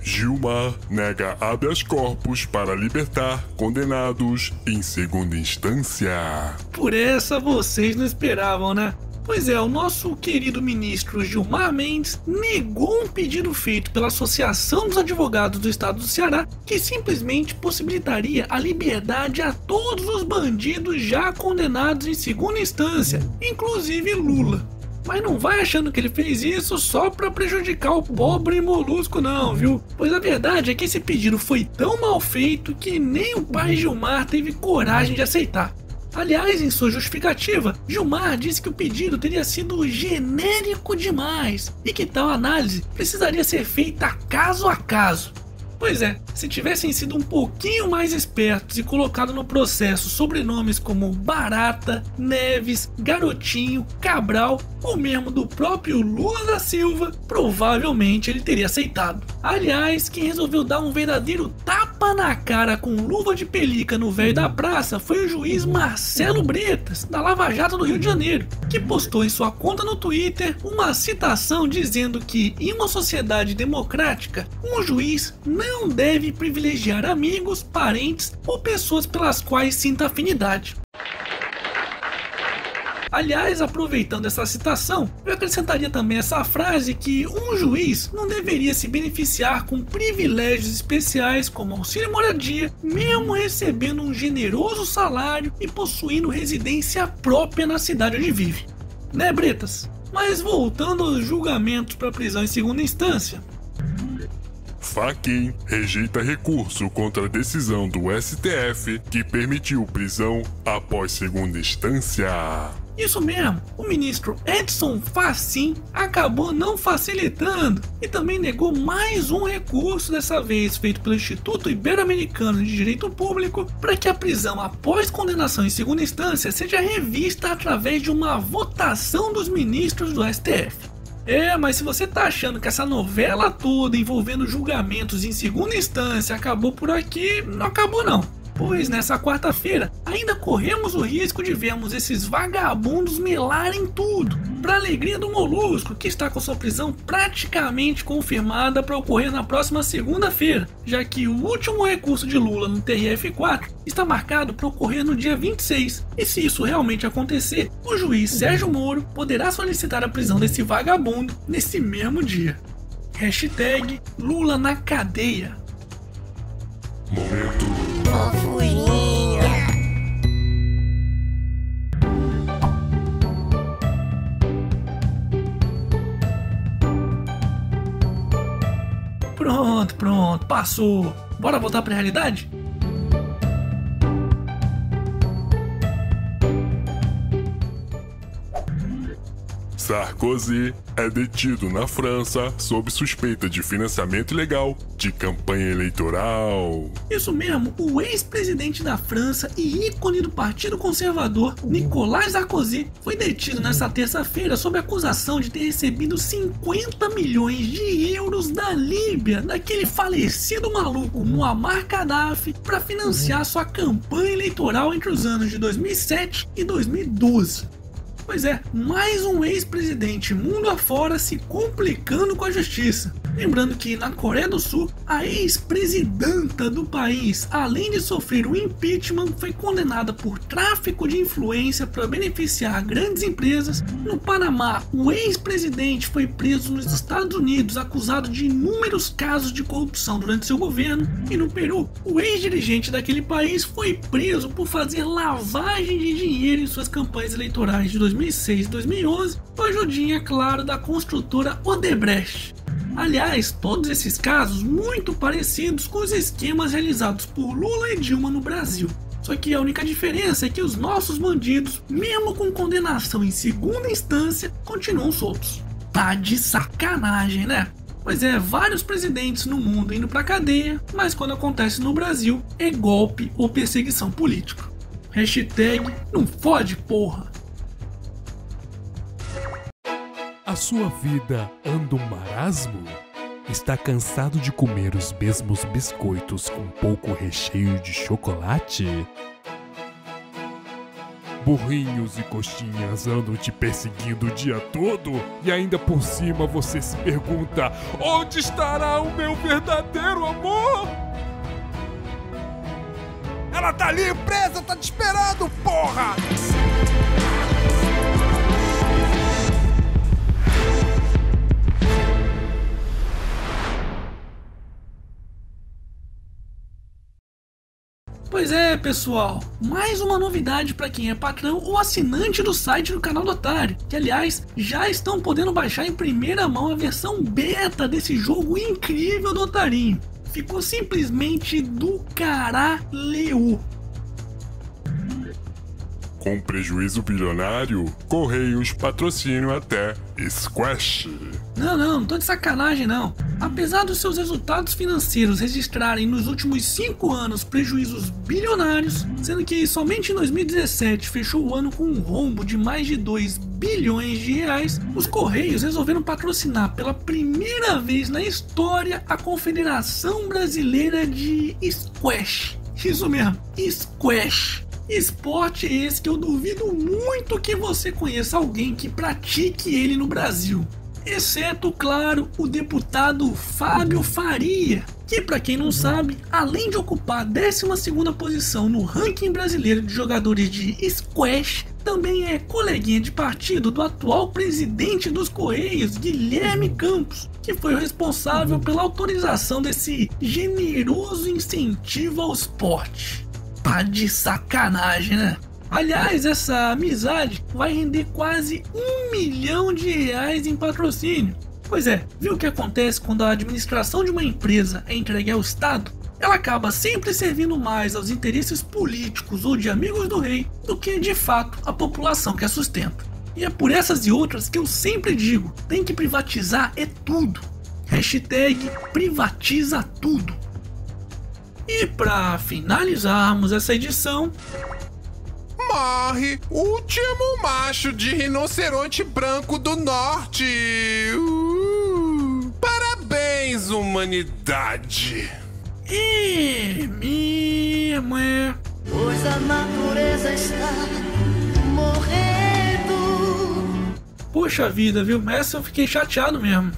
Gilmar nega habeas corpus para libertar condenados em segunda instância. Por essa vocês não esperavam, né? Pois é, o nosso querido ministro Gilmar Mendes negou um pedido feito pela Associação dos Advogados do Estado do Ceará que simplesmente possibilitaria a liberdade a todos os bandidos já condenados em segunda instância, inclusive Lula. Mas não vai achando que ele fez isso só para prejudicar o pobre molusco, não, viu? Pois a verdade é que esse pedido foi tão mal feito que nem o pai Gilmar teve coragem de aceitar. Aliás, em sua justificativa, Gilmar disse que o pedido teria sido genérico demais e que tal análise precisaria ser feita caso a caso. Pois é, se tivessem sido um pouquinho mais espertos e colocado no processo sobrenomes como Barata, Neves, Garotinho, Cabral ou mesmo do próprio Lula da Silva, provavelmente ele teria aceitado. Aliás, quem resolveu dar um verdadeiro tapa na cara com luva de pelica no velho da praça foi o juiz Marcelo Bretas, da Lava Jato do Rio de Janeiro, que postou em sua conta no Twitter uma citação dizendo que em uma sociedade democrática, um juiz não deve privilegiar amigos, parentes ou pessoas pelas quais sinta afinidade. Aliás, aproveitando essa citação, eu acrescentaria também essa frase que um juiz não deveria se beneficiar com privilégios especiais como auxílio moradia, mesmo recebendo um generoso salário e possuindo residência própria na cidade onde vive. Né, Bretas? Mas voltando aos julgamentos para prisão em segunda instância, Faquin rejeita recurso contra a decisão do STF que permitiu prisão após segunda instância. Isso mesmo, o ministro Edson Fachin acabou não facilitando e também negou mais um recurso, dessa vez feito pelo Instituto Ibero-Americano de Direito Público, para que a prisão após condenação em segunda instância seja revista através de uma votação dos ministros do STF. É, mas se você tá achando que essa novela toda envolvendo julgamentos em segunda instância acabou por aqui, não acabou não. Pois nessa quarta-feira ainda corremos o risco de vermos esses vagabundos melarem tudo, para alegria do Molusco, que está com sua prisão praticamente confirmada para ocorrer na próxima segunda-feira, já que o último recurso de Lula no TRF4 está marcado para ocorrer no dia 26. E se isso realmente acontecer, o juiz Sérgio Moro poderá solicitar a prisão desse vagabundo nesse mesmo dia. Hashtag Lula na cadeia. Momento Bora voltar pra realidade? Sarkozy é detido na França sob suspeita de financiamento ilegal de campanha eleitoral. Isso mesmo, o ex-presidente da França e ícone do Partido Conservador, Nicolas Sarkozy, foi detido nesta terça-feira sob acusação de ter recebido 50 milhões de euros da Líbia, daquele falecido maluco Muammar Gaddafi, para financiar sua campanha eleitoral entre os anos de 2007 e 2012. Pois é, mais um ex-presidente mundo afora se complicando com a justiça. Lembrando que na Coreia do Sul, a ex-presidenta do país, além de sofrer o impeachment, foi condenada por tráfico de influência para beneficiar grandes empresas. No Panamá, o ex-presidente foi preso nos Estados Unidos acusado de inúmeros casos de corrupção durante seu governo. E no Peru, o ex-dirigente daquele país foi preso por fazer lavagem de dinheiro em suas campanhas eleitorais de 2006 e 2011, com a ajudinha, claro, da construtora Odebrecht. Aliás, todos esses casos muito parecidos com os esquemas realizados por Lula e Dilma no Brasil. Só que a única diferença é que os nossos bandidos, mesmo com condenação em segunda instância, continuam soltos. Tá de sacanagem, né? Pois é, vários presidentes no mundo indo pra cadeia, mas quando acontece no Brasil, é golpe ou perseguição política. Hashtag não fode porra. A sua vida anda um marasmo? Está cansado de comer os mesmos biscoitos com pouco recheio de chocolate? Burrinhos e coxinhas andam te perseguindo o dia todo e ainda por cima você se pergunta: onde estará o meu verdadeiro amor? Ela tá ali presa, tá te esperando, porra! É, pessoal, mais uma novidade para quem é patrão ou assinante do site do canal do Otário, que aliás já estão podendo baixar em primeira mão a versão beta desse jogo incrível do Otarinho. Ficou simplesmente do caralho. Com prejuízo bilionário, Correios patrocínio até Squash. Não, não, não tô de sacanagem não. Apesar dos seus resultados financeiros registrarem nos últimos 5 anos prejuízos bilionários, sendo que somente em 2017 fechou o ano com um rombo de mais de 2 bilhões de reais, os Correios resolveram patrocinar pela primeira vez na história a Confederação Brasileira de Squash. Isso mesmo, Squash. Esporte esse que eu duvido muito que você conheça alguém que pratique ele no Brasil. Exceto, claro, o deputado Fábio Faria, que, para quem não sabe, além de ocupar a 12 posição no ranking brasileiro de jogadores de squash, também é coleguinha de partido do atual presidente dos Correios, Guilherme Campos, que foi o responsável pela autorização desse generoso incentivo ao esporte. Tá de sacanagem, né? Aliás, essa amizade vai render quase um milhão de reais em patrocínio. Pois é, viu o que acontece quando a administração de uma empresa é entregue ao Estado? Ela acaba sempre servindo mais aos interesses políticos ou de amigos do rei do que de fato a população que a sustenta. E é por essas e outras que eu sempre digo: tem que privatizar é tudo. Hashtag privatiza tudo. E para finalizarmos essa edição, Morre o último macho de rinoceronte branco do norte. Uh, parabéns, humanidade. é mesmo é. Pois a natureza está morrendo. Poxa vida, viu? Essa eu fiquei chateado mesmo.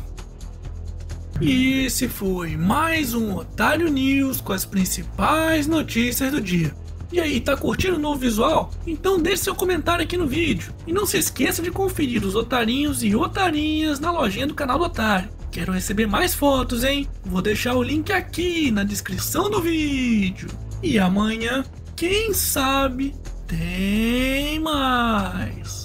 E esse foi mais um Otário News com as principais notícias do dia. E aí, tá curtindo o novo visual? Então deixe seu comentário aqui no vídeo. E não se esqueça de conferir os otarinhos e otarinhas na lojinha do canal do Otário. Quero receber mais fotos, hein? Vou deixar o link aqui na descrição do vídeo. E amanhã, quem sabe, tem mais.